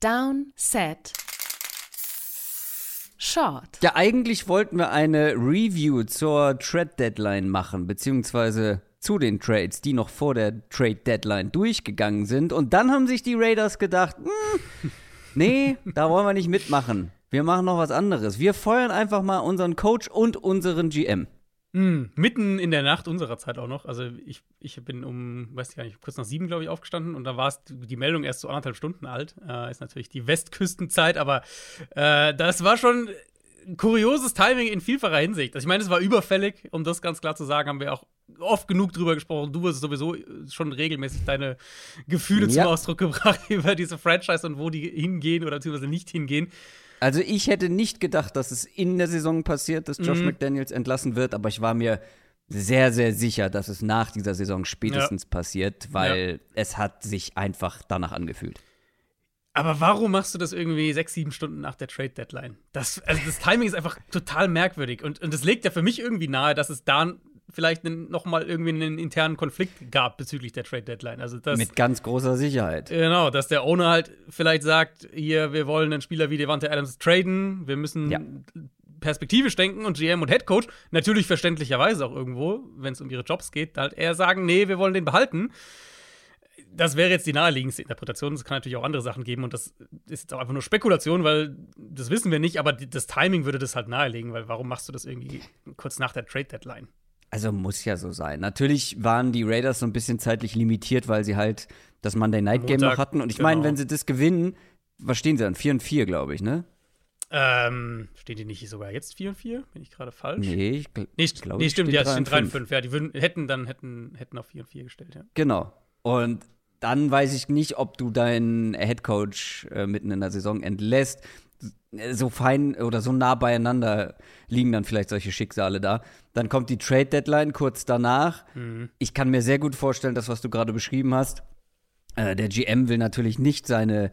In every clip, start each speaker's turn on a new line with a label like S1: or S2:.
S1: Down, Set, Short.
S2: Ja, eigentlich wollten wir eine Review zur Trade Deadline machen, beziehungsweise zu den Trades, die noch vor der Trade Deadline durchgegangen sind. Und dann haben sich die Raiders gedacht, hm, nee, da wollen wir nicht mitmachen. Wir machen noch was anderes. Wir feuern einfach mal unseren Coach und unseren GM.
S3: Mhm. Mitten in der Nacht unserer Zeit auch noch. Also ich, ich bin um, weiß ich gar nicht, kurz nach sieben, glaube ich, aufgestanden und da war die Meldung erst so anderthalb Stunden alt. Äh, ist natürlich die Westküstenzeit, aber äh, das war schon kurioses Timing in vielfacher Hinsicht. Also ich meine, es war überfällig, um das ganz klar zu sagen, haben wir auch oft genug drüber gesprochen. Du hast sowieso schon regelmäßig deine Gefühle ja. zum Ausdruck gebracht über diese Franchise und wo die hingehen oder beziehungsweise nicht hingehen.
S2: Also ich hätte nicht gedacht, dass es in der Saison passiert, dass Josh mhm. McDaniels entlassen wird, aber ich war mir sehr, sehr sicher, dass es nach dieser Saison spätestens ja. passiert, weil ja. es hat sich einfach danach angefühlt.
S3: Aber warum machst du das irgendwie sechs, sieben Stunden nach der Trade Deadline? Das, also das Timing ist einfach total merkwürdig und, und das legt ja für mich irgendwie nahe, dass es da vielleicht noch mal irgendwie einen internen Konflikt gab bezüglich der Trade Deadline. Also das,
S2: Mit ganz großer Sicherheit.
S3: Genau, dass der Owner halt vielleicht sagt, hier, wir wollen einen Spieler wie Devante Adams traden, wir müssen ja. perspektivisch denken und GM und Head Coach natürlich verständlicherweise auch irgendwo, wenn es um ihre Jobs geht, halt eher sagen, nee, wir wollen den behalten. Das wäre jetzt die naheliegendste Interpretation. Es kann natürlich auch andere Sachen geben und das ist jetzt auch einfach nur Spekulation, weil das wissen wir nicht, aber das Timing würde das halt nahelegen, weil warum machst du das irgendwie kurz nach der Trade Deadline?
S2: Also muss ja so sein. Natürlich waren die Raiders so ein bisschen zeitlich limitiert, weil sie halt das Monday Night Game Montag, noch hatten. Und ich genau. meine, wenn sie das gewinnen, was stehen sie dann? 4 und 4, glaube ich, ne?
S3: Ähm, stehen die nicht sogar jetzt 4 und 4? Bin ich gerade falsch?
S2: Nee, ich, gl
S3: nee, glaube Nee, stimmt, ja, es stehen 3 und 5. Ja, die würden, hätten dann hätten, hätten auf 4 und 4 gestellt, ja.
S2: Genau. Und dann weiß ich nicht, ob du deinen Headcoach äh, mitten in der Saison entlässt so fein oder so nah beieinander liegen dann vielleicht solche Schicksale da. Dann kommt die Trade Deadline kurz danach. Mhm. Ich kann mir sehr gut vorstellen, das, was du gerade beschrieben hast. Äh, der GM will natürlich nicht seine,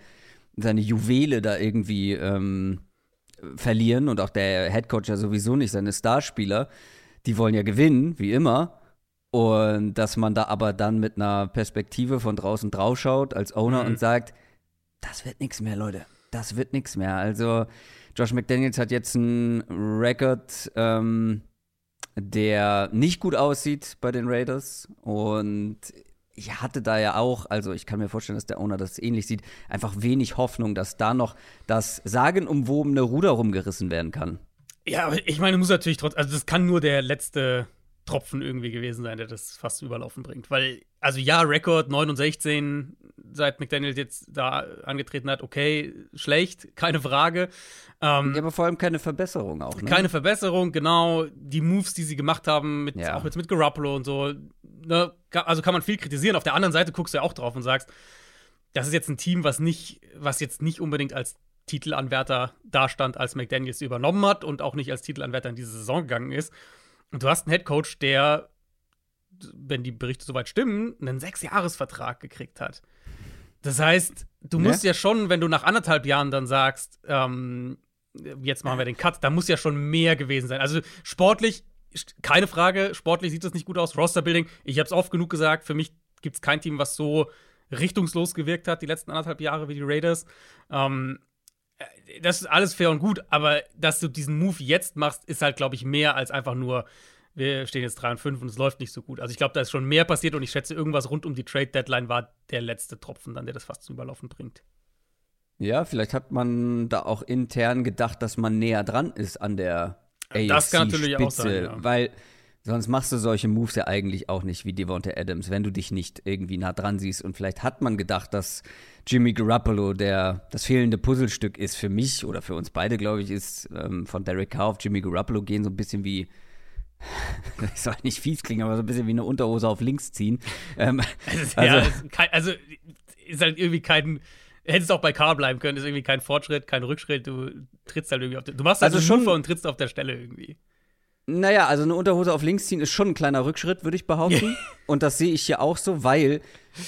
S2: seine Juwele da irgendwie ähm, verlieren und auch der Headcoach ja sowieso nicht, seine Starspieler. Die wollen ja gewinnen, wie immer. Und dass man da aber dann mit einer Perspektive von draußen draufschaut als Owner mhm. und sagt, das wird nichts mehr, Leute das wird nichts mehr. Also Josh McDaniels hat jetzt einen Rekord, ähm, der nicht gut aussieht bei den Raiders. Und ich hatte da ja auch, also ich kann mir vorstellen, dass der Owner das ähnlich sieht, einfach wenig Hoffnung, dass da noch das sagenumwobene Ruder rumgerissen werden kann.
S3: Ja, aber ich meine, muss natürlich trotzdem, also das kann nur der letzte Tropfen irgendwie gewesen sein, der das fast überlaufen bringt. Weil, also ja, Rekord 9 und 16, seit McDaniel jetzt da angetreten hat, okay, schlecht, keine Frage.
S2: Ähm, ja, aber vor allem keine Verbesserung auch, ne?
S3: Keine Verbesserung, genau. Die Moves, die sie gemacht haben, mit, ja. auch jetzt mit Garoppolo und so, ne, also kann man viel kritisieren. Auf der anderen Seite guckst du ja auch drauf und sagst, das ist jetzt ein Team, was nicht, was jetzt nicht unbedingt als Titelanwärter dastand, als McDaniels übernommen hat und auch nicht als Titelanwärter in diese Saison gegangen ist. Und du hast einen Headcoach, der, wenn die Berichte soweit stimmen, einen Sechsjahresvertrag gekriegt hat. Das heißt, du musst ne? ja schon, wenn du nach anderthalb Jahren dann sagst, ähm, jetzt machen wir den Cut, da muss ja schon mehr gewesen sein. Also sportlich, keine Frage, sportlich sieht das nicht gut aus. Rosterbuilding, ich habe es oft genug gesagt, für mich gibt es kein Team, was so richtungslos gewirkt hat die letzten anderthalb Jahre wie die Raiders. Ähm, äh, das ist alles fair und gut, aber dass du diesen Move jetzt machst, ist halt, glaube ich, mehr als einfach nur, wir stehen jetzt 3 und 5 und es läuft nicht so gut. Also ich glaube, da ist schon mehr passiert und ich schätze, irgendwas rund um die Trade-Deadline war der letzte Tropfen dann, der das fast zum Überlaufen bringt.
S2: Ja, vielleicht hat man da auch intern gedacht, dass man näher dran ist an der AFC Das kann natürlich Spitze, auch sein, ja. weil sonst machst du solche Moves ja eigentlich auch nicht wie Devonta Adams, wenn du dich nicht irgendwie nah dran siehst und vielleicht hat man gedacht, dass Jimmy Garoppolo, der das fehlende Puzzlestück ist für mich oder für uns beide, glaube ich, ist ähm, von Derek Carr auf Jimmy Garoppolo gehen so ein bisschen wie ich soll nicht fies klingen, aber so ein bisschen wie eine Unterhose auf links ziehen. Ähm,
S3: also, ja, also, also ist halt irgendwie kein hättest auch bei Carr bleiben können, ist irgendwie kein Fortschritt, kein Rückschritt, du trittst halt irgendwie auf der, du machst halt also schon und trittst auf der Stelle irgendwie.
S2: Naja, also eine Unterhose auf links ziehen ist schon ein kleiner Rückschritt, würde ich behaupten. und das sehe ich hier auch so, weil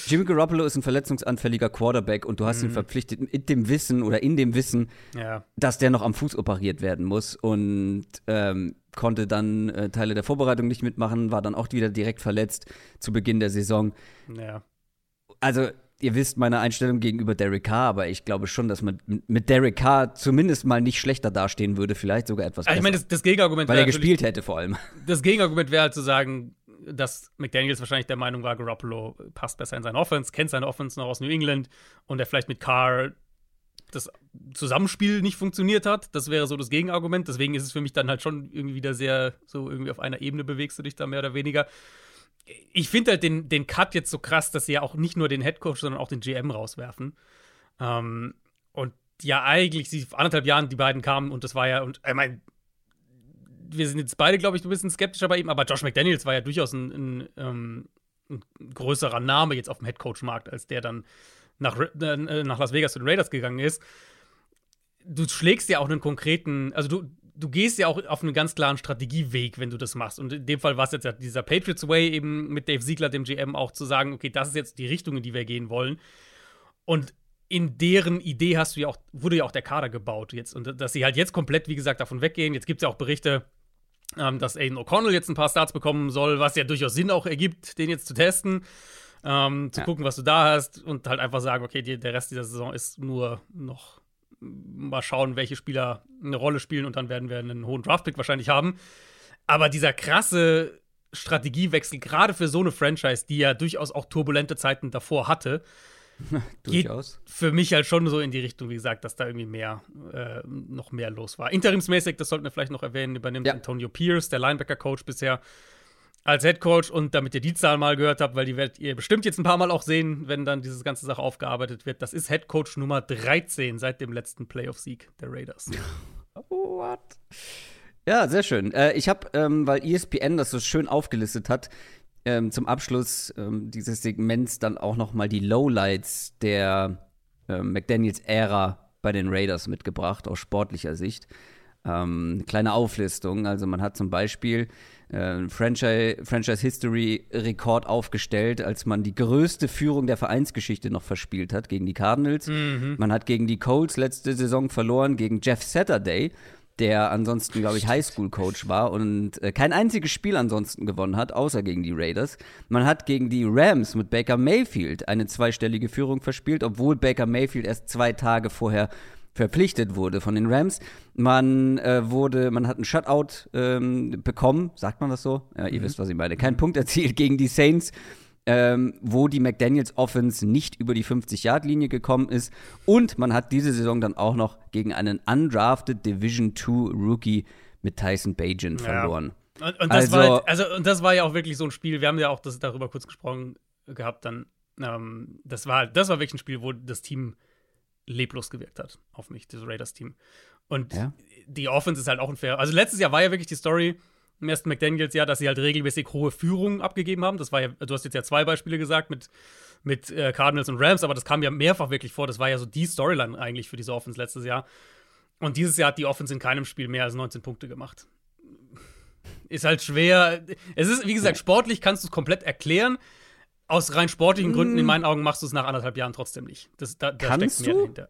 S2: Jimmy Garoppolo ist ein verletzungsanfälliger Quarterback und du hast mhm. ihn verpflichtet mit dem Wissen oder in dem Wissen, ja. dass der noch am Fuß operiert werden muss und ähm, konnte dann äh, Teile der Vorbereitung nicht mitmachen, war dann auch wieder direkt verletzt zu Beginn der Saison. Ja. Also ihr wisst meine Einstellung gegenüber Derek Carr, aber ich glaube schon, dass man mit Derek Carr zumindest mal nicht schlechter dastehen würde, vielleicht sogar etwas besser.
S3: ich meine, das, das, Gegenargument
S2: Weil er gespielt hätte vor allem.
S3: Das Gegenargument wäre halt zu sagen, dass McDaniels wahrscheinlich der Meinung war, Garoppolo passt besser in seine Offense, kennt seine Offense noch aus New England und er vielleicht mit Carr das Zusammenspiel nicht funktioniert hat. Das wäre so das Gegenargument. Deswegen ist es für mich dann halt schon irgendwie wieder sehr, so irgendwie auf einer Ebene bewegst du dich da mehr oder weniger. Ich finde halt den, den Cut jetzt so krass, dass sie ja auch nicht nur den Headcoach, sondern auch den GM rauswerfen. Ähm, und ja, eigentlich, sie vor anderthalb Jahren die beiden kamen und das war ja, und ich meine, wir sind jetzt beide, glaube ich, ein bisschen skeptischer bei ihm, aber Josh McDaniels war ja durchaus ein, ein, ähm, ein größerer Name jetzt auf dem Headcoach-Markt, als der dann nach, äh, nach Las Vegas zu den Raiders gegangen ist, du schlägst ja auch einen konkreten, also du, du gehst ja auch auf einen ganz klaren Strategieweg, wenn du das machst. Und in dem Fall war es jetzt ja dieser Patriots Way, eben mit Dave Siegler, dem GM, auch zu sagen, okay, das ist jetzt die Richtung, in die wir gehen wollen. Und in deren Idee hast du ja auch, wurde ja auch der Kader gebaut jetzt. Und dass sie halt jetzt komplett, wie gesagt, davon weggehen. Jetzt gibt es ja auch Berichte, ähm, dass Aiden O'Connell jetzt ein paar Starts bekommen soll, was ja durchaus Sinn auch ergibt, den jetzt zu testen ähm, zu ja. gucken, was du da hast und halt einfach sagen, okay, die, der Rest dieser Saison ist nur noch mal schauen, welche Spieler eine Rolle spielen und dann werden wir einen hohen Draftpick wahrscheinlich haben. Aber dieser krasse Strategiewechsel, gerade für so eine Franchise, die ja durchaus auch turbulente Zeiten davor hatte, geht für mich halt schon so in die Richtung, wie gesagt, dass da irgendwie mehr, äh, noch mehr los war. Interimsmäßig, das sollten wir vielleicht noch erwähnen, übernimmt ja. Antonio Pierce, der Linebacker-Coach bisher, als Head Coach und damit ihr die Zahl mal gehört habt, weil die werdet ihr bestimmt jetzt ein paar Mal auch sehen, wenn dann diese ganze Sache aufgearbeitet wird. Das ist Head Coach Nummer 13 seit dem letzten Playoff-Sieg der Raiders.
S2: What? Ja, sehr schön. Äh, ich habe, ähm, weil ESPN das so schön aufgelistet hat, ähm, zum Abschluss ähm, dieses Segments dann auch noch mal die Lowlights der äh, McDaniels-Ära bei den Raiders mitgebracht, aus sportlicher Sicht. Ähm, kleine Auflistung. Also man hat zum Beispiel äh, Franchise, Franchise History Rekord aufgestellt, als man die größte Führung der Vereinsgeschichte noch verspielt hat gegen die Cardinals. Mhm. Man hat gegen die Colts letzte Saison verloren, gegen Jeff Saturday, der ansonsten, glaube ich, Highschool-Coach war und äh, kein einziges Spiel ansonsten gewonnen hat, außer gegen die Raiders. Man hat gegen die Rams mit Baker Mayfield eine zweistellige Führung verspielt, obwohl Baker Mayfield erst zwei Tage vorher verpflichtet wurde von den Rams. Man äh, wurde, man hat einen Shutout ähm, bekommen, sagt man das so? Ja, ihr mhm. wisst, was ich meine. Kein. Punkt erzielt gegen die Saints. Ähm, wo die McDaniels Offense nicht über die 50-Yard-Linie gekommen ist. Und man hat diese Saison dann auch noch gegen einen undrafted Division 2 Rookie mit Tyson Bajan verloren.
S3: Ja. Und, und, das also, war halt, also, und das war ja auch wirklich so ein Spiel, wir haben ja auch das, darüber kurz gesprochen gehabt, dann, ähm, das war das war wirklich ein Spiel, wo das Team leblos gewirkt hat auf mich, das Raiders-Team. Und ja. die Offense ist halt auch ein fair. Also letztes Jahr war ja wirklich die Story im ersten McDaniels Jahr, dass sie halt regelmäßig hohe Führungen abgegeben haben. Das war ja, du hast jetzt ja zwei Beispiele gesagt mit, mit äh, Cardinals und Rams, aber das kam ja mehrfach wirklich vor. Das war ja so die Storyline eigentlich für diese Offense letztes Jahr. Und dieses Jahr hat die Offense in keinem Spiel mehr als 19 Punkte gemacht. Ist halt schwer. Es ist, wie gesagt, sportlich kannst du es komplett erklären aus rein sportlichen Gründen, in mm. meinen Augen, machst du es nach anderthalb Jahren trotzdem nicht. Das, da, da
S2: Kannst steckt mehr du? dahinter.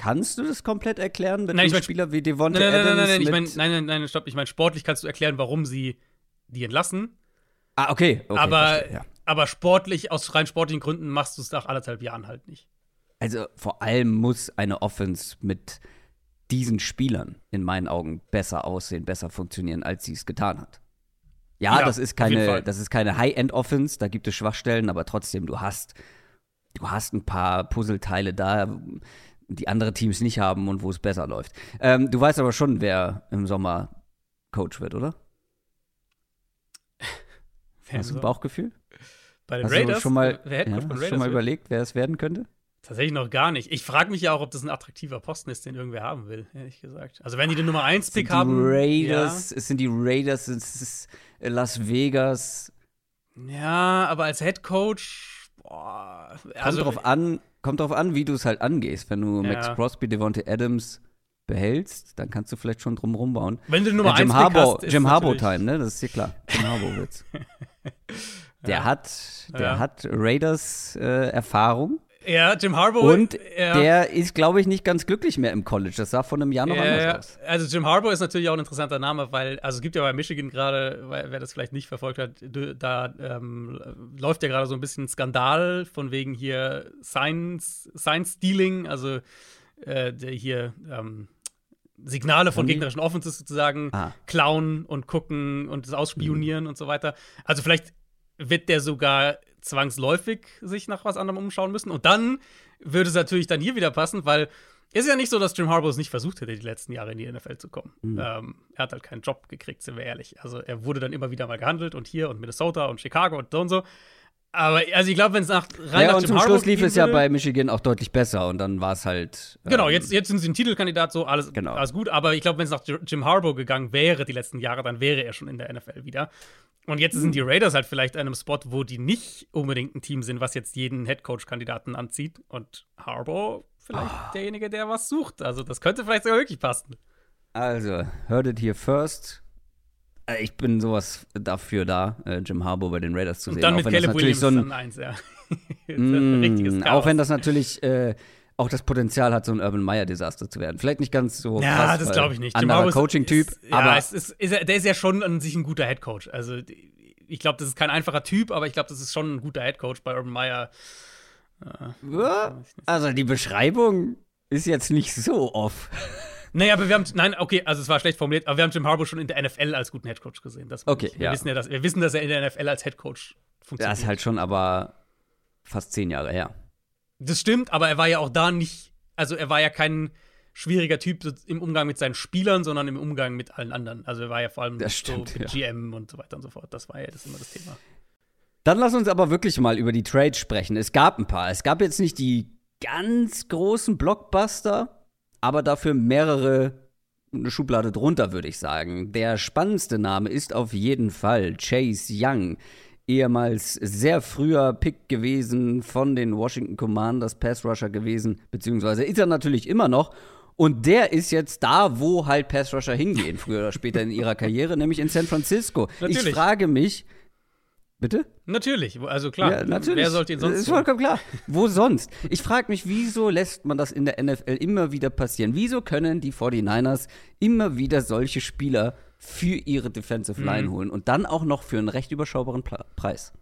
S2: Kannst du das komplett erklären mit nein, ich mein, Spieler wie Devonta nein, nein, Adams? Nein, nein,
S3: nein, ich mein, nein, nein, nein, stopp. Ich meine, sportlich kannst du erklären, warum sie die entlassen.
S2: Ah, okay. okay
S3: aber, verstehe, ja. aber sportlich, aus rein sportlichen Gründen machst du es nach anderthalb Jahren halt nicht.
S2: Also vor allem muss eine Offense mit diesen Spielern in meinen Augen besser aussehen, besser funktionieren, als sie es getan hat. Ja, ja das ist keine, das ist keine High-End-Offense, da gibt es Schwachstellen, aber trotzdem, du hast, du hast ein paar Puzzleteile da, die andere Teams nicht haben und wo es besser läuft. Ähm, du weißt aber schon, wer im Sommer Coach wird, oder? Hast du ein Bauchgefühl?
S3: Bei den hast Raiders?
S2: Du schon mal, ja, hast schon mal überlegt, wer es werden könnte?
S3: Tatsächlich noch gar nicht. Ich frage mich ja auch, ob das ein attraktiver Posten ist, den irgendwer haben will, ehrlich gesagt. Also, wenn die den Nummer 1 Pick haben.
S2: Raiders, ja. Es sind die Raiders, es ist Las Vegas.
S3: Ja, aber als Head Coach, boah.
S2: Also, kommt drauf an, kommt drauf an, wie du es halt angehst. Wenn du ja. Max Crosby, Devontae Adams behältst, dann kannst du vielleicht schon drum rumbauen.
S3: Wenn du Nummer ja, Jim
S2: 1 Harbour, hast, Jim Harbour Time, ne? Das ist dir klar. Jim Harbour wird's. Der ja. hat, der ja. hat Raiders äh, Erfahrung.
S3: Ja, Jim Harbaugh.
S2: Und ja. der ist, glaube ich, nicht ganz glücklich mehr im College. Das sah von einem Jahr noch ja, anders aus.
S3: Also Jim Harbaugh ist natürlich auch ein interessanter Name, weil, also es gibt ja bei Michigan gerade, wer das vielleicht nicht verfolgt hat, da ähm, läuft ja gerade so ein bisschen Skandal von wegen hier Science, Science Stealing, also äh, hier ähm, Signale von gegnerischen Offenses sozusagen ah. klauen und gucken und das ausspionieren mhm. und so weiter. Also vielleicht wird der sogar zwangsläufig sich nach was anderem umschauen müssen. Und dann würde es natürlich dann hier wieder passen, weil es ist ja nicht so, dass Jim Harbaugh es nicht versucht hätte, die letzten Jahre in die NFL zu kommen. Mhm. Ähm, er hat halt keinen Job gekriegt, sind wir ehrlich. Also er wurde dann immer wieder mal gehandelt und hier und Minnesota und Chicago und so und so. Aber also ich glaube, wenn es nach
S2: rein ja, nach und zum Schluss lief es ja bei Michigan auch deutlich besser und dann war es halt.
S3: Ähm, genau, jetzt, jetzt sind sie ein Titelkandidat, so alles, genau. alles gut. Aber ich glaube, wenn es nach Jim Harbaugh gegangen wäre die letzten Jahre, dann wäre er schon in der NFL wieder. Und jetzt sind die Raiders halt vielleicht an einem Spot, wo die nicht unbedingt ein Team sind, was jetzt jeden Headcoach-Kandidaten anzieht. Und Harbaugh vielleicht oh. derjenige, der was sucht. Also das könnte vielleicht sogar wirklich passen.
S2: Also, heard it here first. Äh, ich bin sowas dafür da, äh, Jim Harbour bei den Raiders zu sehen. Und
S3: dann auch mit Caleb Williams so ein, dann eins, ja.
S2: mm, auch wenn das natürlich äh, auch das Potenzial hat, so ein Urban Meyer-Desaster zu werden. Vielleicht nicht ganz so.
S3: Ja, krass, das glaube ich nicht.
S2: Anderer Coaching-Typ.
S3: Ja, es ist, ist, der ist ja schon an sich ein guter Headcoach. Also, ich glaube, das ist kein einfacher Typ, aber ich glaube, das ist schon ein guter Headcoach bei Urban Meyer.
S2: Äh, also, die Beschreibung ist jetzt nicht so off.
S3: Naja, aber wir haben, nein, okay, also es war schlecht formuliert, aber wir haben Jim Harbour schon in der NFL als guten Headcoach gesehen. Das
S2: okay,
S3: wir
S2: ja.
S3: Wissen ja dass, wir wissen, dass er in der NFL als Headcoach funktioniert.
S2: Das ist halt schon aber fast zehn Jahre her.
S3: Das stimmt, aber er war ja auch da nicht, also er war ja kein schwieriger Typ im Umgang mit seinen Spielern, sondern im Umgang mit allen anderen. Also er war ja vor allem
S2: stimmt,
S3: so mit ja. GM und so weiter und so fort. Das war ja das immer das Thema.
S2: Dann lass uns aber wirklich mal über die Trades sprechen. Es gab ein paar. Es gab jetzt nicht die ganz großen Blockbuster, aber dafür mehrere eine Schublade drunter, würde ich sagen. Der spannendste Name ist auf jeden Fall Chase Young ehemals sehr früher Pick gewesen von den Washington Commanders, Pass Rusher gewesen, beziehungsweise ist er natürlich immer noch. Und der ist jetzt da, wo halt Pass Rusher hingehen, früher oder später in ihrer Karriere, nämlich in San Francisco. Natürlich. Ich frage mich, Bitte?
S3: Natürlich, also klar.
S2: Ja, natürlich.
S3: Wer sollte ihn sonst?
S2: Das ist vollkommen klar. Wo sonst? Ich frage mich, wieso lässt man das in der NFL immer wieder passieren? Wieso können die 49ers immer wieder solche Spieler für ihre Defensive Line mhm. holen und dann auch noch für einen recht überschaubaren Pla Preis.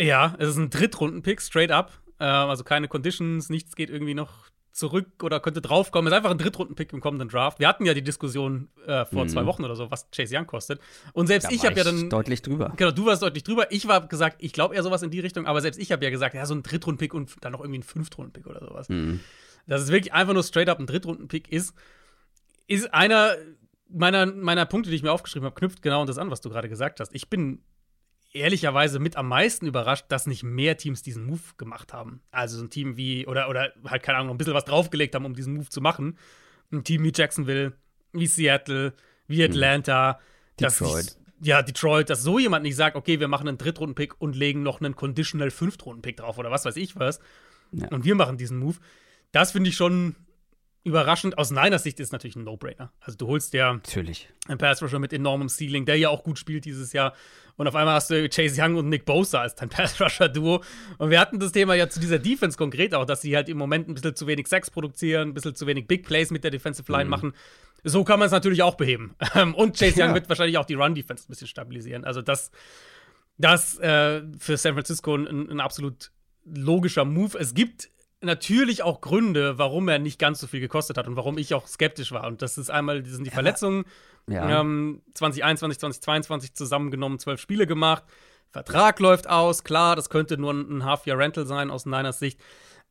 S3: Ja, es ist ein Drittrunden-Pick, straight up. Äh, also keine Conditions, nichts geht irgendwie noch zurück oder könnte draufkommen. Es ist einfach ein Drittrunden-Pick im kommenden Draft. Wir hatten ja die Diskussion äh, vor mhm. zwei Wochen oder so, was Chase Young kostet. Und selbst da ich habe ja dann.
S2: Deutlich drüber.
S3: Genau, du warst deutlich drüber. Ich war gesagt, ich glaube eher sowas in die Richtung, aber selbst ich habe ja gesagt, ja, so ein Drittrunden-Pick und dann noch irgendwie ein Fünftrunden-Pick oder sowas. Mhm. Dass es wirklich einfach nur straight up ein Drittrunden-Pick ist, ist einer meiner, meiner Punkte, die ich mir aufgeschrieben habe, knüpft genau das an, was du gerade gesagt hast. Ich bin ehrlicherweise mit am meisten überrascht, dass nicht mehr Teams diesen Move gemacht haben. Also so ein Team wie, oder, oder halt, keine Ahnung, ein bisschen was draufgelegt haben, um diesen Move zu machen. Ein Team wie Jacksonville, wie Seattle, wie hm. Atlanta.
S2: Hm. Detroit.
S3: Dass, ja, Detroit, dass so jemand nicht sagt, okay, wir machen einen Drittrunden-Pick und legen noch einen Conditional Fünftrunden-Pick drauf oder was weiß ich was. Ja. Und wir machen diesen Move. Das finde ich schon überraschend. Aus meiner Sicht ist natürlich ein No-Brainer. Also du holst ja
S2: natürlich.
S3: einen Pass Rusher mit enormem Ceiling, der ja auch gut spielt dieses Jahr. Und auf einmal hast du Chase Young und Nick Bosa als dein Pass Rusher Duo. Und wir hatten das Thema ja zu dieser Defense konkret auch, dass sie halt im Moment ein bisschen zu wenig Sex produzieren, ein bisschen zu wenig Big Plays mit der Defensive Line mhm. machen. So kann man es natürlich auch beheben. und Chase Young ja. wird wahrscheinlich auch die Run-Defense ein bisschen stabilisieren. Also das, das äh, für San Francisco ein, ein absolut logischer Move. Es gibt natürlich auch Gründe, warum er nicht ganz so viel gekostet hat und warum ich auch skeptisch war. Und das ist einmal, das sind die Verletzungen. Ja. Ähm, 2021, 2022 zusammengenommen, zwölf Spiele gemacht. Vertrag läuft aus, klar, das könnte nur ein Half-Year-Rental sein aus Niners Sicht.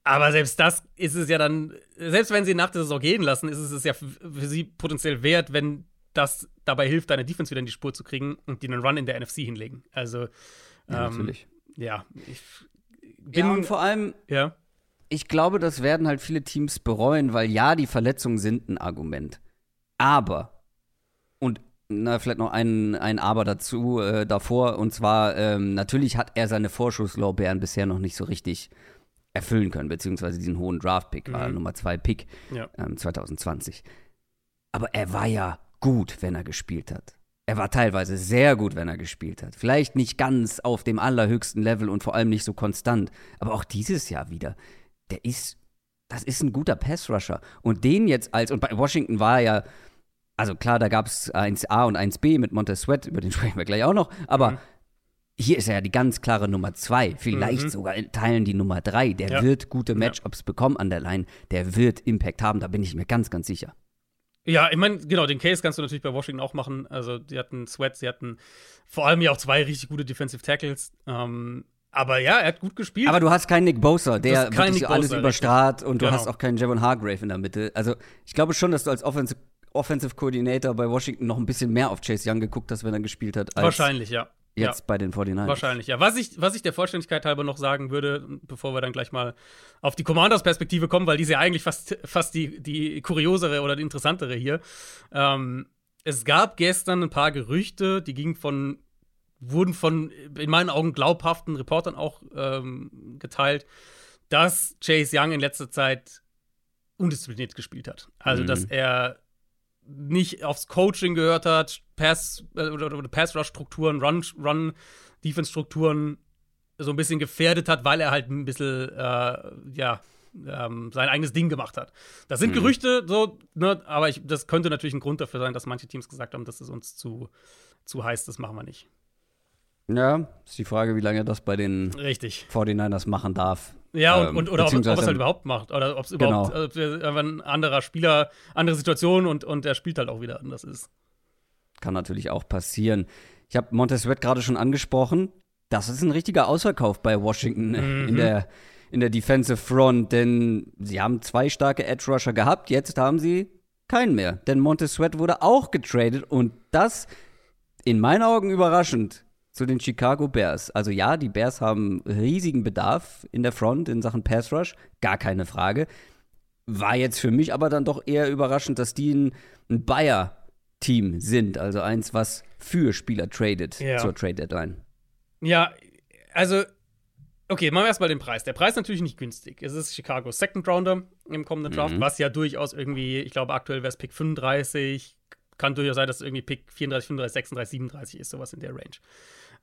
S3: Aber selbst das ist es ja dann, selbst wenn sie nach der Saison gehen lassen, ist es ja für, sie potenziell wert, wenn das dabei hilft, deine Defense wieder in die Spur zu kriegen und die einen Run in der NFC hinlegen. Also,
S2: ja, ähm, natürlich.
S3: Ja, ich
S2: bin. Ja, und vor allem,
S3: ja
S2: ich glaube, das werden halt viele Teams bereuen, weil ja, die Verletzungen sind ein Argument. Aber, und na, vielleicht noch ein, ein Aber dazu, äh, davor, und zwar, ähm, natürlich hat er seine Vorschusslorbeeren bisher noch nicht so richtig erfüllen können, beziehungsweise diesen hohen Draft-Pick, war mhm. Nummer 2 Pick ja. ähm, 2020. Aber er war ja gut, wenn er gespielt hat. Er war teilweise sehr gut, wenn er gespielt hat. Vielleicht nicht ganz auf dem allerhöchsten Level und vor allem nicht so konstant. Aber auch dieses Jahr wieder der ist, das ist ein guter Pass-Rusher. Und den jetzt als, und bei Washington war er ja, also klar, da gab es 1A und 1B mit Montez Sweat, über den sprechen wir gleich auch noch, aber mhm. hier ist er ja die ganz klare Nummer 2, vielleicht mhm. sogar in Teilen die Nummer 3. Der ja. wird gute Matchups ja. bekommen an der Line, der wird Impact haben, da bin ich mir ganz, ganz sicher.
S3: Ja, ich meine, genau, den Case kannst du natürlich bei Washington auch machen. Also, die hatten Sweat, sie hatten vor allem ja auch zwei richtig gute Defensive Tackles. Ähm, aber ja, er hat gut gespielt.
S2: Aber du hast keinen Nick Bosa, der wirklich Nick alles Bosa, überstrahlt und genau. du hast auch keinen Javon Hargrave in der Mitte. Also, ich glaube schon, dass du als Offensive, Offensive Coordinator bei Washington noch ein bisschen mehr auf Chase Young geguckt hast, wenn er gespielt hat.
S3: Wahrscheinlich, ja.
S2: Jetzt
S3: ja.
S2: bei den 49ers.
S3: Wahrscheinlich, ja. Was ich, was ich der Vollständigkeit halber noch sagen würde, bevor wir dann gleich mal auf die Commanders-Perspektive kommen, weil die ist ja eigentlich fast, fast die, die kuriosere oder die interessantere hier. Ähm, es gab gestern ein paar Gerüchte, die gingen von, wurden von in meinen Augen glaubhaften Reportern auch ähm, geteilt, dass Chase Young in letzter Zeit undiszipliniert gespielt hat. Also, mhm. dass er nicht aufs Coaching gehört hat, Pass äh, oder, oder Pass Rush Strukturen, Run Run Defense Strukturen so ein bisschen gefährdet hat, weil er halt ein bisschen äh, ja ähm, sein eigenes Ding gemacht hat. Das sind mhm. Gerüchte, so, ne, aber ich, das könnte natürlich ein Grund dafür sein, dass manche Teams gesagt haben, das ist uns zu, zu heiß, das machen wir nicht.
S2: Ja, ist die Frage, wie lange er das bei den
S3: Richtig.
S2: 49ers machen darf.
S3: Ja, und, ähm, und oder ob, ob er es halt überhaupt macht. Oder ob es überhaupt genau. äh, ein anderer Spieler, andere Situation und, und er spielt halt auch wieder anders ist.
S2: Kann natürlich auch passieren. Ich habe Montez Sweat gerade schon angesprochen. Das ist ein richtiger Ausverkauf bei Washington mhm. in, der, in der Defensive Front, denn sie haben zwei starke Edge Rusher gehabt, jetzt haben sie keinen mehr. Denn Montez Sweat wurde auch getradet und das in meinen Augen überraschend zu den Chicago Bears. Also ja, die Bears haben riesigen Bedarf in der Front in Sachen Pass Rush, gar keine Frage. War jetzt für mich aber dann doch eher überraschend, dass die ein, ein Bayer-Team sind, also eins, was für Spieler tradet ja. zur Trade Deadline.
S3: Ja, also Okay, machen wir erstmal den Preis. Der Preis ist natürlich nicht günstig. Es ist Chicago Second Rounder im kommenden Draft, mhm. was ja durchaus irgendwie, ich glaube, aktuell wäre es Pick 35. Kann durchaus sein, dass es irgendwie Pick 34, 35, 36, 37 ist, sowas in der Range.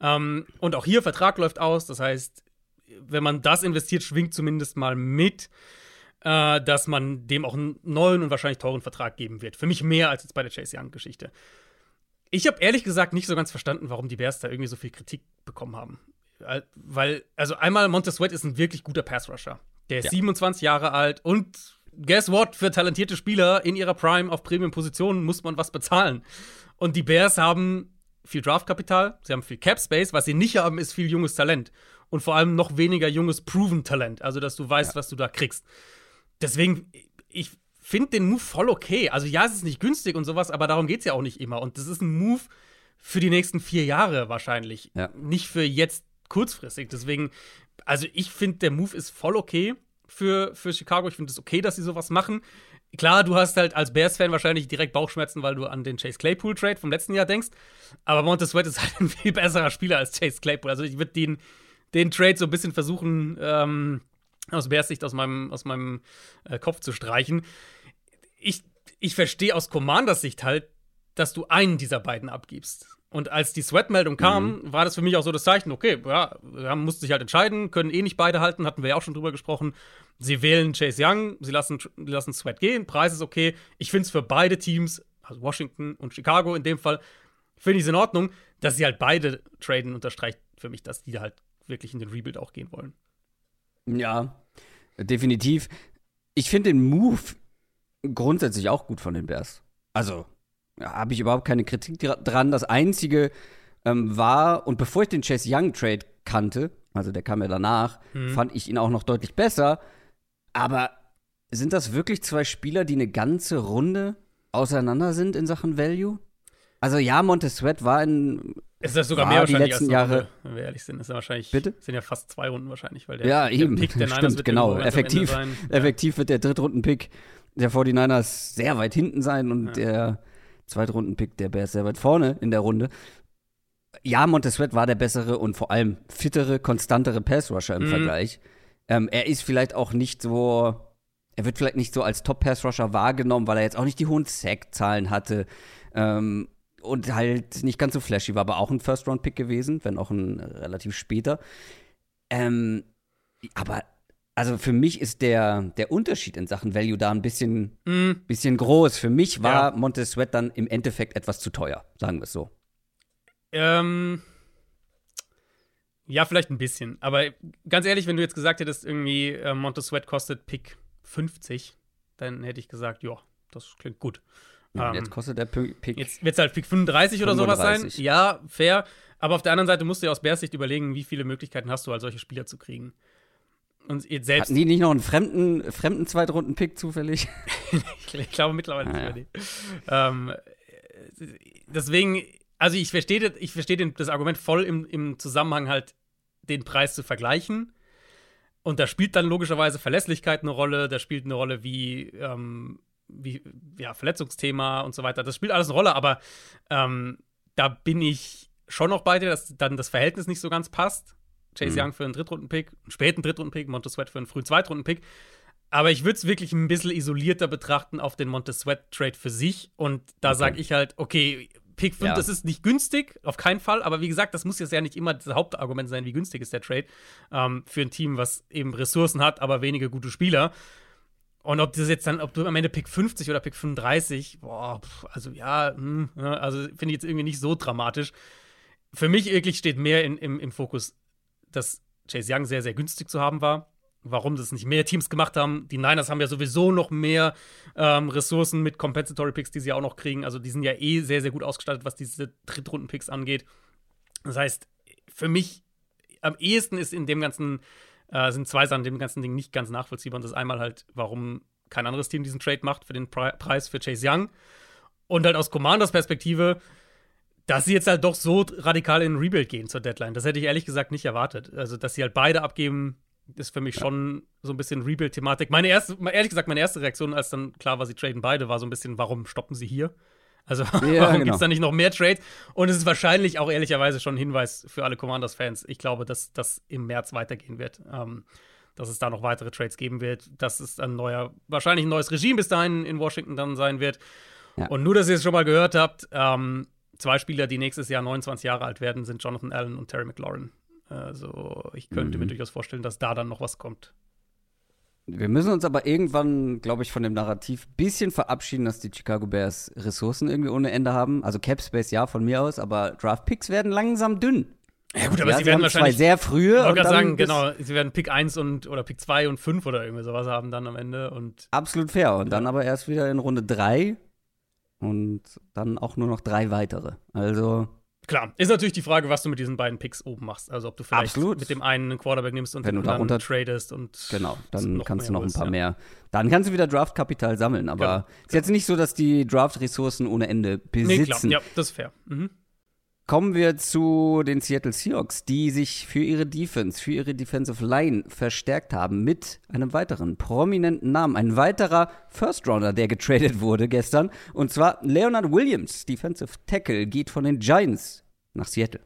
S3: Ähm, und auch hier Vertrag läuft aus. Das heißt, wenn man das investiert, schwingt zumindest mal mit, äh, dass man dem auch einen neuen und wahrscheinlich teuren Vertrag geben wird. Für mich mehr als jetzt bei der Chase Young-Geschichte. Ich habe ehrlich gesagt nicht so ganz verstanden, warum die Bears da irgendwie so viel Kritik bekommen haben. Weil, also einmal, Montez Sweat ist ein wirklich guter Pass-Rusher. Der ist ja. 27 Jahre alt und guess what? Für talentierte Spieler in ihrer Prime auf Premium-Positionen muss man was bezahlen. Und die Bears haben viel Draftkapital, sie haben viel Cap Space. Was sie nicht haben, ist viel junges Talent. Und vor allem noch weniger junges Proven Talent. Also, dass du weißt, ja. was du da kriegst. Deswegen, ich finde den Move voll okay. Also, ja, es ist nicht günstig und sowas, aber darum geht es ja auch nicht immer. Und das ist ein Move für die nächsten vier Jahre wahrscheinlich. Ja. Nicht für jetzt kurzfristig. Deswegen, also, ich finde, der Move ist voll okay für, für Chicago. Ich finde es okay, dass sie sowas machen. Klar, du hast halt als Bears-Fan wahrscheinlich direkt Bauchschmerzen, weil du an den Chase Claypool-Trade vom letzten Jahr denkst. Aber Montez Sweat ist halt ein viel besserer Spieler als Chase Claypool. Also ich würde den, den Trade so ein bisschen versuchen, ähm, aus Bears Sicht aus meinem, aus meinem äh, Kopf zu streichen. Ich, ich verstehe aus Commanders Sicht halt, dass du einen dieser beiden abgibst. Und als die Sweat-Meldung kam, mhm. war das für mich auch so das Zeichen, okay, ja, man musste sich halt entscheiden, können eh nicht beide halten, hatten wir ja auch schon drüber gesprochen. Sie wählen Chase Young, sie lassen, lassen Sweat gehen, Preis ist okay. Ich finde es für beide Teams, also Washington und Chicago in dem Fall, finde ich es in Ordnung, dass sie halt beide traden, unterstreicht für mich, dass die halt wirklich in den Rebuild auch gehen wollen.
S2: Ja, definitiv. Ich finde den Move grundsätzlich auch gut von den Bears. Also, habe ich überhaupt keine Kritik dran. Das Einzige ähm, war, und bevor ich den Chase Young Trade kannte, also der kam ja danach, hm. fand ich ihn auch noch deutlich besser. Aber sind das wirklich zwei Spieler, die eine ganze Runde auseinander sind in Sachen Value? Also ja, Sweat war in
S3: ist das sogar mehr
S2: die letzten Jahre. Runde,
S3: wenn wir ehrlich sind, ist ja wahrscheinlich.
S2: Bitte?
S3: Sind ja fast zwei Runden wahrscheinlich, weil der,
S2: ja, eben. Pick der Stimmt, genau. Effektiv, effektiv wird der Drittrunden-Pick der 49ers sehr weit hinten sein und ja. der Zweitrunden-Pick der Bears sehr weit vorne in der Runde. Ja, Sweat war der bessere und vor allem fittere, konstantere Pass-Rusher im mhm. Vergleich. Ähm, er ist vielleicht auch nicht so, er wird vielleicht nicht so als Top-Pass-Rusher wahrgenommen, weil er jetzt auch nicht die hohen Sack-Zahlen hatte ähm, und halt nicht ganz so flashy war, aber auch ein First-Round-Pick gewesen, wenn auch ein relativ später. Ähm, aber also für mich ist der, der Unterschied in Sachen Value da ein bisschen, mm. bisschen groß. Für mich war ja. Montez Sweat dann im Endeffekt etwas zu teuer, sagen wir es so.
S3: Ähm, ja, vielleicht ein bisschen. Aber ganz ehrlich, wenn du jetzt gesagt hättest, irgendwie äh, Montez Sweat kostet Pick 50, dann hätte ich gesagt, ja, das klingt gut.
S2: Ja, ähm, jetzt kostet der Pick.
S3: Jetzt wird es halt Pick 35 oder 35. sowas sein. Ja, fair. Aber auf der anderen Seite musst du ja aus Bears Sicht überlegen, wie viele Möglichkeiten hast du, als solche Spieler zu kriegen.
S2: Und jetzt selbst. Hatten die nicht noch einen fremden, fremden Zweitrunden-Pick zufällig?
S3: ich glaube mittlerweile ah, nicht ja. ähm, deswegen, also ich verstehe ich versteh das Argument voll im, im Zusammenhang halt, den Preis zu vergleichen. Und da spielt dann logischerweise Verlässlichkeit eine Rolle, da spielt eine Rolle wie, ähm, wie ja, Verletzungsthema und so weiter. Das spielt alles eine Rolle, aber ähm, da bin ich schon noch bei dir, dass dann das Verhältnis nicht so ganz passt. Chase mhm. Young für einen Drittrunden-Pick, einen späten Drittrunden-Pick, Montez Sweat für einen frühen Zweitrunden-Pick. Aber ich würde es wirklich ein bisschen isolierter betrachten auf den Montez Sweat-Trade für sich. Und da okay. sage ich halt, okay, Pick 5, ja. das ist nicht günstig, auf keinen Fall. Aber wie gesagt, das muss jetzt ja nicht immer das Hauptargument sein, wie günstig ist der Trade ähm, für ein Team, was eben Ressourcen hat, aber wenige gute Spieler. Und ob das jetzt dann, ob du am Ende Pick 50 oder Pick 35, boah, also ja, hm, also finde ich jetzt irgendwie nicht so dramatisch. Für mich wirklich steht mehr in, im, im Fokus dass Chase Young sehr, sehr günstig zu haben war. Warum das nicht mehr Teams gemacht haben. Die Niners haben ja sowieso noch mehr ähm, Ressourcen mit Compensatory Picks, die sie auch noch kriegen. Also die sind ja eh sehr, sehr gut ausgestattet, was diese Drittrunden-Picks angeht. Das heißt, für mich am ehesten ist in dem ganzen, äh, sind zwei Sachen in dem ganzen Ding nicht ganz nachvollziehbar. Und das ist einmal halt, warum kein anderes Team diesen Trade macht für den Pre Preis für Chase Young. Und halt aus Commanders Perspektive, dass sie jetzt halt doch so radikal in Rebuild gehen zur Deadline, das hätte ich ehrlich gesagt nicht erwartet. Also, dass sie halt beide abgeben, ist für mich ja. schon so ein bisschen Rebuild-Thematik. Meine erste, ehrlich gesagt, meine erste Reaktion, als dann klar war, sie traden beide, war so ein bisschen, warum stoppen sie hier? Also, ja, warum genau. gibt es da nicht noch mehr Trades? Und es ist wahrscheinlich auch ehrlicherweise schon ein Hinweis für alle Commanders-Fans. Ich glaube, dass das im März weitergehen wird. Ähm, dass es da noch weitere Trades geben wird, dass es ein neuer, wahrscheinlich ein neues Regime bis dahin in Washington dann sein wird. Ja. Und nur, dass ihr es schon mal gehört habt, ähm, zwei Spieler, die nächstes Jahr 29 Jahre alt werden, sind Jonathan Allen und Terry McLaurin. Also ich könnte mhm. mir durchaus vorstellen, dass da dann noch was kommt.
S2: Wir müssen uns aber irgendwann, glaube ich, von dem Narrativ ein bisschen verabschieden, dass die Chicago Bears Ressourcen irgendwie ohne Ende haben. Also Cap Space ja von mir aus, aber Draft Picks werden langsam dünn.
S3: Ja gut, aber ja, sie, sie werden wahrscheinlich
S2: zwei sehr frühe.
S3: Ich wollte sagen, genau, sie werden Pick 1 und oder Pick 2 und 5 oder irgendwie sowas haben dann am Ende und
S2: Absolut fair und dann aber erst wieder in Runde 3 und dann auch nur noch drei weitere. Also.
S3: Klar, ist natürlich die Frage, was du mit diesen beiden Picks oben machst. Also ob du vielleicht
S2: Absolut.
S3: mit dem einen einen Quarterback nimmst und
S2: Wenn
S3: den
S2: anderen
S3: tradest und
S2: Genau, dann kannst du noch ein paar ja. mehr. Dann kannst du wieder Draftkapital sammeln, aber genau. ist jetzt nicht so, dass die Draft-Ressourcen ohne Ende besitzen. Nee, klar.
S3: Ja, das ist fair. Mhm.
S2: Kommen wir zu den Seattle Seahawks, die sich für ihre Defense, für ihre Defensive Line verstärkt haben mit einem weiteren prominenten Namen. Ein weiterer First Rounder, der getradet wurde gestern. Und zwar Leonard Williams, Defensive Tackle, geht von den Giants nach Seattle.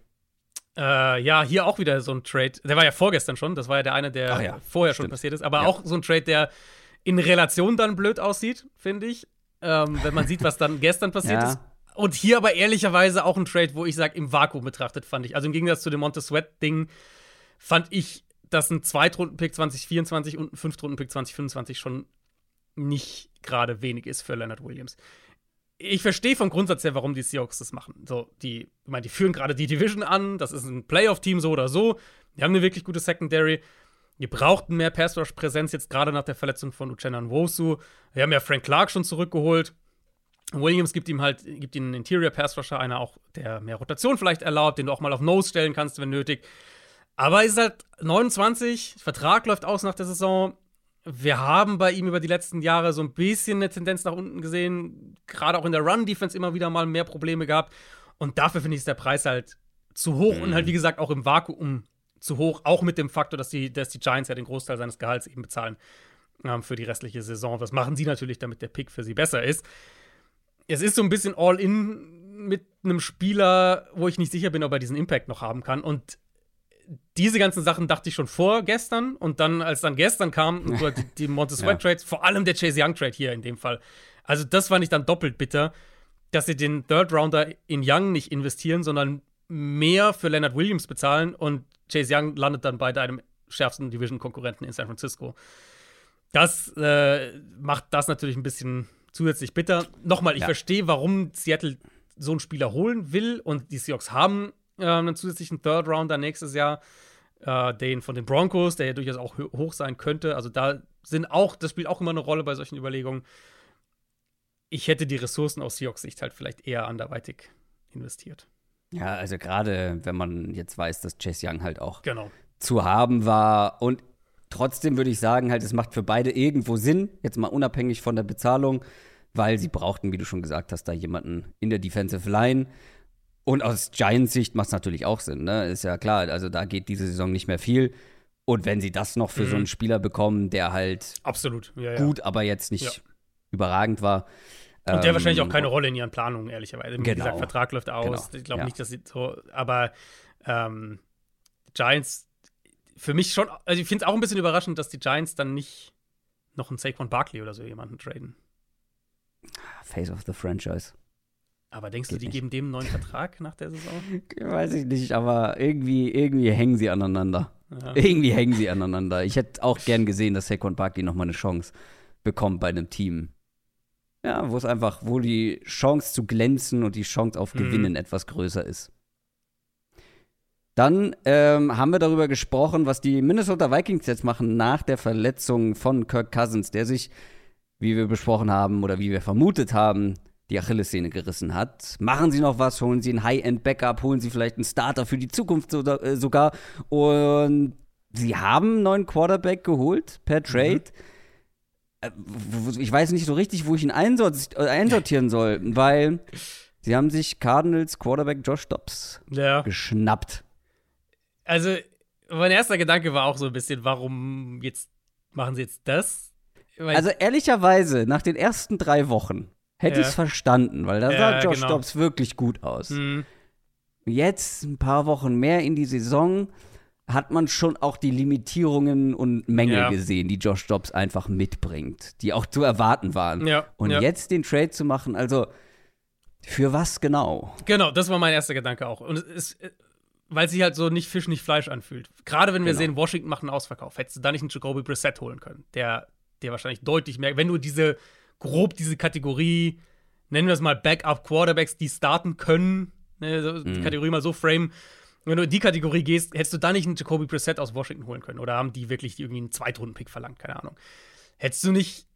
S3: Äh, ja, hier auch wieder so ein Trade. Der war ja vorgestern schon. Das war ja der eine, der ja, vorher stimmt. schon passiert ist. Aber ja. auch so ein Trade, der in Relation dann blöd aussieht, finde ich. Ähm, wenn man sieht, was dann gestern passiert ja. ist. Und hier aber ehrlicherweise auch ein Trade, wo ich sage, im Vakuum betrachtet fand ich. Also im Gegensatz zu dem Monte Sweat-Ding fand ich, dass ein Zweitrunden-Pick 2024 und ein Fünftrunden-Pick 2025 schon nicht gerade wenig ist für Leonard Williams. Ich verstehe vom Grundsatz her, warum die Seahawks das machen. So, die, ich meine, die führen gerade die Division an, das ist ein Playoff-Team so oder so. Die haben eine wirklich gute Secondary. Wir brauchten mehr Pass-Rush-Präsenz jetzt gerade nach der Verletzung von Uchenna Nwosu. Wir haben ja Frank Clark schon zurückgeholt. Williams gibt ihm halt, gibt ihm einen Interior Pass Rusher, einer auch, der mehr Rotation vielleicht erlaubt, den du auch mal auf Nose stellen kannst, wenn nötig. Aber er ist halt 29, Vertrag läuft aus nach der Saison. Wir haben bei ihm über die letzten Jahre so ein bisschen eine Tendenz nach unten gesehen, gerade auch in der Run-Defense immer wieder mal mehr Probleme gehabt. Und dafür finde ich, ist der Preis halt zu hoch mhm. und halt, wie gesagt, auch im Vakuum zu hoch, auch mit dem Faktor, dass die, dass die Giants ja den Großteil seines Gehalts eben bezahlen ähm, für die restliche Saison. Was machen sie natürlich, damit der Pick für sie besser ist? Es ist so ein bisschen all-in mit einem Spieler, wo ich nicht sicher bin, ob er diesen Impact noch haben kann. Und diese ganzen Sachen dachte ich schon vor gestern. Und dann, als dann gestern kam, die, die Monte Sweat Trades, ja. vor allem der Chase Young Trade hier in dem Fall. Also, das fand ich dann doppelt bitter, dass sie den Third Rounder in Young nicht investieren, sondern mehr für Leonard Williams bezahlen und Chase Young landet dann bei deinem schärfsten Division-Konkurrenten in San Francisco. Das äh, macht das natürlich ein bisschen zusätzlich bitter. Nochmal, ich ja. verstehe, warum Seattle so einen Spieler holen will und die Seahawks haben äh, einen zusätzlichen Third Rounder nächstes Jahr, äh, den von den Broncos, der ja durchaus auch hoch sein könnte. Also da sind auch, das spielt auch immer eine Rolle bei solchen Überlegungen. Ich hätte die Ressourcen aus Seahawks Sicht halt vielleicht eher anderweitig investiert.
S2: Ja, also gerade wenn man jetzt weiß, dass Chase Young halt auch
S3: genau.
S2: zu haben war und trotzdem würde ich sagen, halt, es macht für beide irgendwo Sinn, jetzt mal unabhängig von der Bezahlung, weil sie brauchten, wie du schon gesagt hast, da jemanden in der Defensive Line. Und aus Giants Sicht macht es natürlich auch Sinn, ne? Ist ja klar, also da geht diese Saison nicht mehr viel. Und wenn sie das noch für mhm. so einen Spieler bekommen, der halt
S3: absolut ja,
S2: gut, ja. aber jetzt nicht ja. überragend war.
S3: Und der ähm, wahrscheinlich auch keine Rolle in ihren Planungen, ehrlicherweise. Wie genau. gesagt, Vertrag läuft aus. Genau. Ich glaube nicht, dass sie so, aber ähm, Giants für mich schon, also ich finde es auch ein bisschen überraschend, dass die Giants dann nicht noch einen Saquon Barkley oder so jemanden traden.
S2: Face of the Franchise.
S3: Aber denkst Geht du, die nicht. geben dem einen neuen Vertrag nach der Saison?
S2: Weiß ich nicht, aber irgendwie, irgendwie hängen sie aneinander. Ja. Irgendwie hängen sie aneinander. Ich hätte auch gern gesehen, dass Saquon Barkley noch mal eine Chance bekommt bei einem Team. Ja, wo es einfach, wo die Chance zu glänzen und die Chance auf mhm. Gewinnen mhm. etwas größer ist. Dann ähm, haben wir darüber gesprochen, was die Minnesota Vikings jetzt machen nach der Verletzung von Kirk Cousins, der sich, wie wir besprochen haben oder wie wir vermutet haben, die Achillessehne gerissen hat. Machen Sie noch was, holen Sie ein High-End-Backup, holen Sie vielleicht einen Starter für die Zukunft äh, sogar. Und Sie haben einen neuen Quarterback geholt per Trade. Mhm. Ich weiß nicht so richtig, wo ich ihn einsortieren soll, weil Sie haben sich Cardinals Quarterback Josh Dobbs ja. geschnappt
S3: also mein erster Gedanke war auch so ein bisschen, warum jetzt machen sie jetzt das?
S2: Weil also ehrlicherweise, nach den ersten drei Wochen hätte ja. ich es verstanden, weil da ja, sah Josh genau. Dobbs wirklich gut aus. Mhm. Jetzt, ein paar Wochen mehr in die Saison, hat man schon auch die Limitierungen und Mängel ja. gesehen, die Josh Dobbs einfach mitbringt, die auch zu erwarten waren.
S3: Ja,
S2: und jetzt den Trade zu machen, also für was genau?
S3: Genau, das war mein erster Gedanke auch. Und es, weil sich halt so nicht Fisch, nicht Fleisch anfühlt. Gerade wenn wir genau. sehen, Washington macht einen Ausverkauf. Hättest du da nicht einen Jacoby Brissett holen können, der, der wahrscheinlich deutlich mehr, wenn du diese, grob diese Kategorie, nennen wir es mal Backup-Quarterbacks, die starten können, ne, so, mhm. die Kategorie mal so frame, wenn du in die Kategorie gehst, hättest du da nicht einen Jacoby Brissett aus Washington holen können. Oder haben die wirklich irgendwie einen Zweitrunden-Pick verlangt, keine Ahnung. Hättest du nicht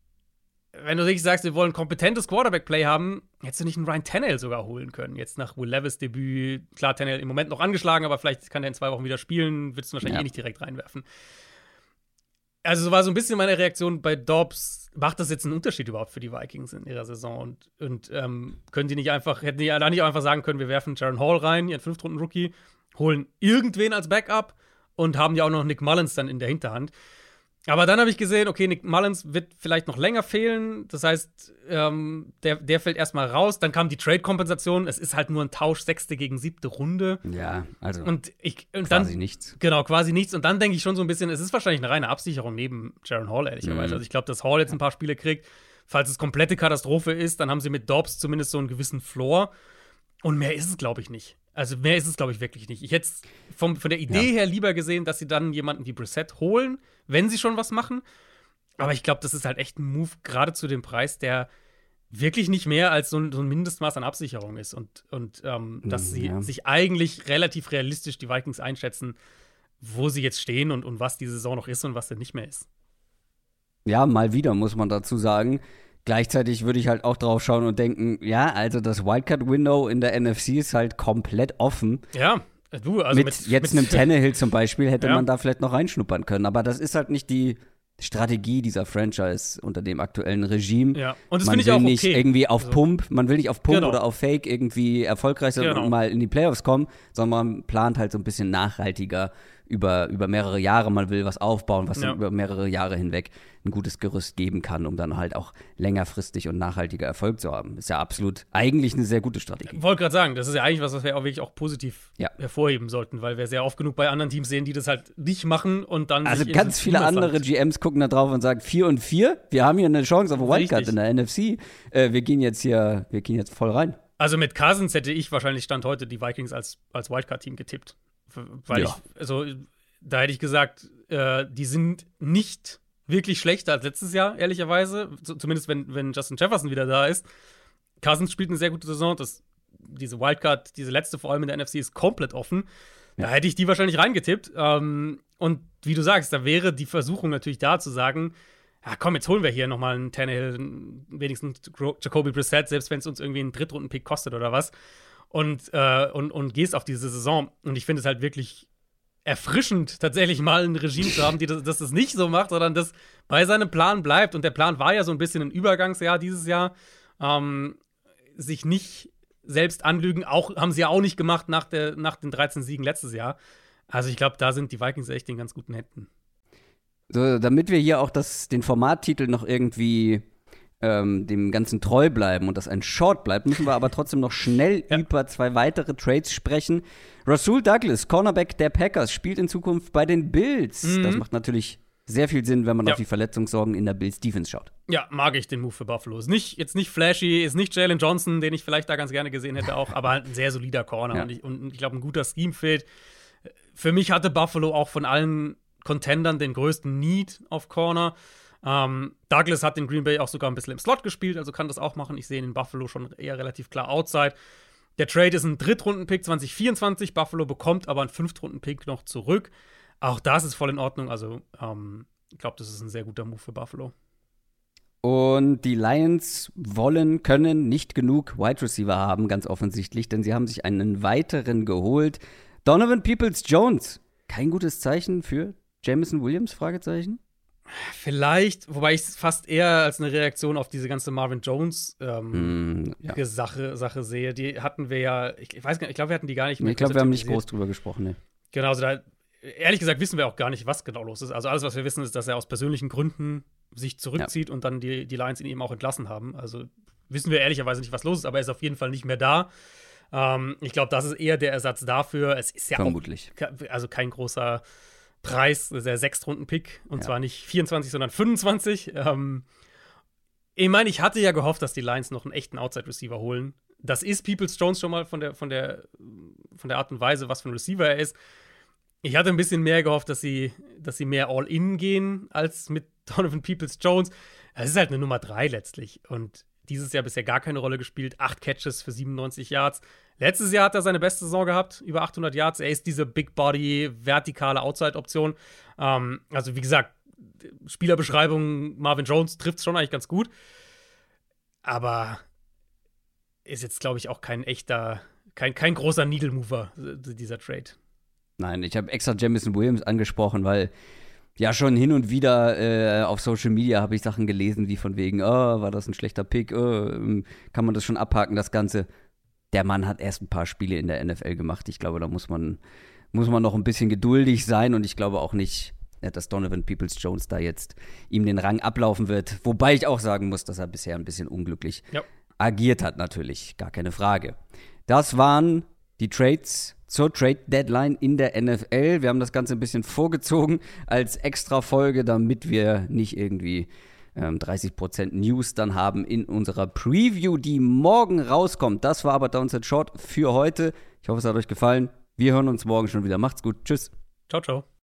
S3: wenn du wirklich sagst, wir wollen kompetentes Quarterback-Play haben, hättest du nicht einen Ryan Tannehill sogar holen können. Jetzt nach Will Levis Debüt, klar, Tannehill im Moment noch angeschlagen, aber vielleicht kann er in zwei Wochen wieder spielen, würdest du wahrscheinlich ja. eh nicht direkt reinwerfen. Also so war so ein bisschen meine Reaktion bei Dobbs. Macht das jetzt einen Unterschied überhaupt für die Vikings in ihrer Saison? Und, und ähm, können die nicht einfach, hätten die da nicht einfach sagen können, wir werfen Jaron Hall rein, ihren Fünftrunden-Rookie, holen irgendwen als Backup und haben ja auch noch Nick Mullins dann in der Hinterhand. Aber dann habe ich gesehen, okay, Nick Mullins wird vielleicht noch länger fehlen. Das heißt, ähm, der, der fällt erstmal raus. Dann kam die Trade-Kompensation. Es ist halt nur ein Tausch, sechste gegen siebte Runde.
S2: Ja, also
S3: und ich, und
S2: quasi
S3: dann,
S2: nichts.
S3: Genau, quasi nichts. Und dann denke ich schon so ein bisschen, es ist wahrscheinlich eine reine Absicherung neben Jaron Hall, ehrlicherweise. Mhm. Also ich glaube, dass Hall jetzt ein paar Spiele kriegt. Falls es komplette Katastrophe ist, dann haben sie mit Dobbs zumindest so einen gewissen Floor. Und mehr ist es, glaube ich, nicht. Also mehr ist es, glaube ich, wirklich nicht. Ich hätte es von der Idee ja. her lieber gesehen, dass sie dann jemanden wie Brissett holen, wenn sie schon was machen. Aber ich glaube, das ist halt echt ein Move, gerade zu dem Preis, der wirklich nicht mehr als so ein, so ein Mindestmaß an Absicherung ist. Und, und ähm, dass sie ja. sich eigentlich relativ realistisch die Vikings einschätzen, wo sie jetzt stehen und, und was die Saison noch ist und was denn nicht mehr ist.
S2: Ja, mal wieder, muss man dazu sagen. Gleichzeitig würde ich halt auch drauf schauen und denken, ja, also das Wildcard-Window in der NFC ist halt komplett offen.
S3: Ja, du, also
S2: mit, mit jetzt mit, einem Tannehill zum Beispiel hätte ja. man da vielleicht noch reinschnuppern können, aber das ist halt nicht die Strategie dieser Franchise unter dem aktuellen Regime.
S3: Ja, und das
S2: finde
S3: ich auch okay.
S2: nicht irgendwie auf also, Pump, man will nicht auf Pump genau. oder auf Fake irgendwie erfolgreich sein genau. und mal in die Playoffs kommen, sondern man plant halt so ein bisschen nachhaltiger über, über mehrere Jahre, man will was aufbauen, was ja. dann über mehrere Jahre hinweg ein gutes Gerüst geben kann, um dann halt auch längerfristig und nachhaltiger Erfolg zu haben. Ist ja absolut eigentlich eine sehr gute Strategie.
S3: Ich wollte gerade sagen, das ist ja eigentlich was, was wir auch wirklich auch positiv ja. hervorheben sollten, weil wir sehr oft genug bei anderen Teams sehen, die das halt nicht machen und dann.
S2: Also ganz viele andere GMs gucken da drauf und sagen, 4 und 4, wir haben hier eine Chance auf eine Wildcard in der NFC. Äh, wir gehen jetzt hier, wir gehen jetzt voll rein.
S3: Also mit Cousins hätte ich wahrscheinlich Stand heute die Vikings als, als Wildcard-Team getippt. Weil ja. ich, also da hätte ich gesagt, äh, die sind nicht wirklich schlechter als letztes Jahr, ehrlicherweise. Zumindest wenn, wenn Justin Jefferson wieder da ist. Cousins spielt eine sehr gute Saison. Das, diese Wildcard, diese letzte vor allem in der NFC, ist komplett offen. Da hätte ich die wahrscheinlich reingetippt. Ähm, und wie du sagst, da wäre die Versuchung natürlich da zu sagen, ja, komm, jetzt holen wir hier nochmal einen Tannehill, wenigstens Jacoby Brissett, selbst wenn es uns irgendwie einen Drittrunden-Pick kostet oder was. Und, äh, und, und gehst auf diese Saison. Und ich finde es halt wirklich erfrischend, tatsächlich mal ein Regime zu haben, die das, das, nicht so macht, sondern das bei seinem Plan bleibt. Und der Plan war ja so ein bisschen ein Übergangsjahr dieses Jahr. Ähm, sich nicht selbst anlügen, auch, haben sie ja auch nicht gemacht nach, der, nach den 13 Siegen letztes Jahr. Also ich glaube, da sind die Vikings echt in ganz guten Händen.
S2: So, damit wir hier auch das, den Formattitel noch irgendwie ähm, dem Ganzen treu bleiben und das ein Short bleibt, müssen wir aber trotzdem noch schnell ja. über zwei weitere Trades sprechen. Rasul Douglas, Cornerback der Packers, spielt in Zukunft bei den Bills. Mhm. Das macht natürlich sehr viel Sinn, wenn man ja. auf die Verletzungssorgen in der Bills Defense schaut.
S3: Ja, mag ich den Move für Buffalo. Ist nicht, jetzt nicht flashy, ist nicht Jalen Johnson, den ich vielleicht da ganz gerne gesehen hätte auch, aber ein sehr solider Corner ja. und ich, und ich glaube ein guter Scheme-Fit. Für mich hatte Buffalo auch von allen Contendern den größten Need auf Corner. Ähm, Douglas hat in Green Bay auch sogar ein bisschen im Slot gespielt, also kann das auch machen. Ich sehe ihn in Buffalo schon eher relativ klar outside. Der Trade ist ein Drittrunden-Pick 2024. Buffalo bekommt aber einen Fünftrunden-Pick noch zurück. Auch das ist voll in Ordnung. Also, ähm, ich glaube, das ist ein sehr guter Move für Buffalo.
S2: Und die Lions wollen, können nicht genug Wide Receiver haben, ganz offensichtlich, denn sie haben sich einen weiteren geholt. Donovan Peoples Jones. Kein gutes Zeichen für Jameson Williams? Fragezeichen.
S3: Vielleicht, wobei ich es fast eher als eine Reaktion auf diese ganze Marvin Jones ähm, mm, ja. Sache, Sache sehe. Die hatten wir ja, ich, ich weiß gar nicht, ich glaube, wir hatten die gar nicht
S2: mehr. ich glaube, wir haben nicht groß drüber gesprochen, ne.
S3: Genau, also da, ehrlich gesagt wissen wir auch gar nicht, was genau los ist. Also alles, was wir wissen, ist, dass er aus persönlichen Gründen sich zurückzieht ja. und dann die, die Lions ihn eben auch entlassen haben. Also wissen wir ehrlicherweise nicht, was los ist, aber er ist auf jeden Fall nicht mehr da. Ähm, ich glaube, das ist eher der Ersatz dafür. Es ist ja
S2: Vermutlich.
S3: Auch, also kein großer Preis, der Sechstrunden-Pick. Und ja. zwar nicht 24, sondern 25. Ähm, ich meine, ich hatte ja gehofft, dass die Lions noch einen echten Outside-Receiver holen. Das ist Peoples Jones schon mal von der, von, der, von der Art und Weise, was für ein Receiver er ist. Ich hatte ein bisschen mehr gehofft, dass sie, dass sie mehr All-In gehen als mit Donovan Peoples Jones. Es ist halt eine Nummer 3 letztlich. Und dieses Jahr bisher gar keine Rolle gespielt. Acht Catches für 97 Yards. Letztes Jahr hat er seine beste Saison gehabt, über 800 Yards. Er ist diese Big Body, vertikale Outside-Option. Ähm, also, wie gesagt, Spielerbeschreibung Marvin Jones trifft es schon eigentlich ganz gut. Aber ist jetzt, glaube ich, auch kein echter, kein, kein großer Needle-Mover, dieser Trade.
S2: Nein, ich habe extra Jamison Williams angesprochen, weil ja schon hin und wieder äh, auf Social Media habe ich Sachen gelesen, wie von wegen, oh, war das ein schlechter Pick, oh, ähm, kann man das schon abhaken, das Ganze. Der Mann hat erst ein paar Spiele in der NFL gemacht. Ich glaube, da muss man, muss man noch ein bisschen geduldig sein und ich glaube auch nicht, dass Donovan Peoples Jones da jetzt ihm den Rang ablaufen wird. Wobei ich auch sagen muss, dass er bisher ein bisschen unglücklich ja. agiert hat, natürlich. Gar keine Frage. Das waren die Trades zur Trade Deadline in der NFL. Wir haben das Ganze ein bisschen vorgezogen als extra Folge, damit wir nicht irgendwie ähm, 30% News dann haben in unserer Preview, die morgen rauskommt. Das war aber Downset Short für heute. Ich hoffe, es hat euch gefallen. Wir hören uns morgen schon wieder. Macht's gut. Tschüss.
S3: Ciao, ciao.